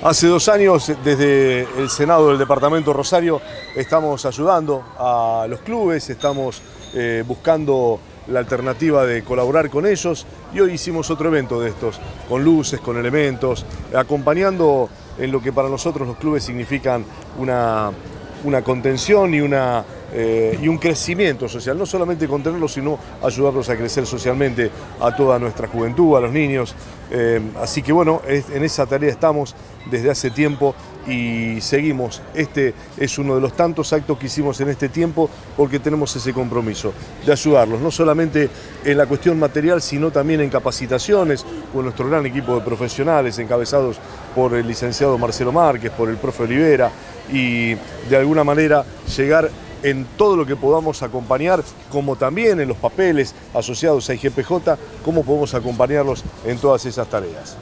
Hace dos años, desde el Senado del Departamento Rosario, estamos ayudando a los clubes, estamos eh, buscando la alternativa de colaborar con ellos y hoy hicimos otro evento de estos, con luces, con elementos, acompañando en lo que para nosotros los clubes significan una, una contención y una eh, y un crecimiento social, no solamente contenerlos, sino ayudarlos a crecer socialmente a toda nuestra juventud, a los niños. Eh, así que bueno, en esa tarea estamos desde hace tiempo y seguimos. Este es uno de los tantos actos que hicimos en este tiempo porque tenemos ese compromiso de ayudarlos, no solamente en la cuestión material, sino también en capacitaciones con nuestro gran equipo de profesionales encabezados por el licenciado Marcelo Márquez, por el profe Olivera y de alguna manera llegar en todo lo que podamos acompañar, como también en los papeles asociados a IGPJ, cómo podemos acompañarlos en todas esas tareas.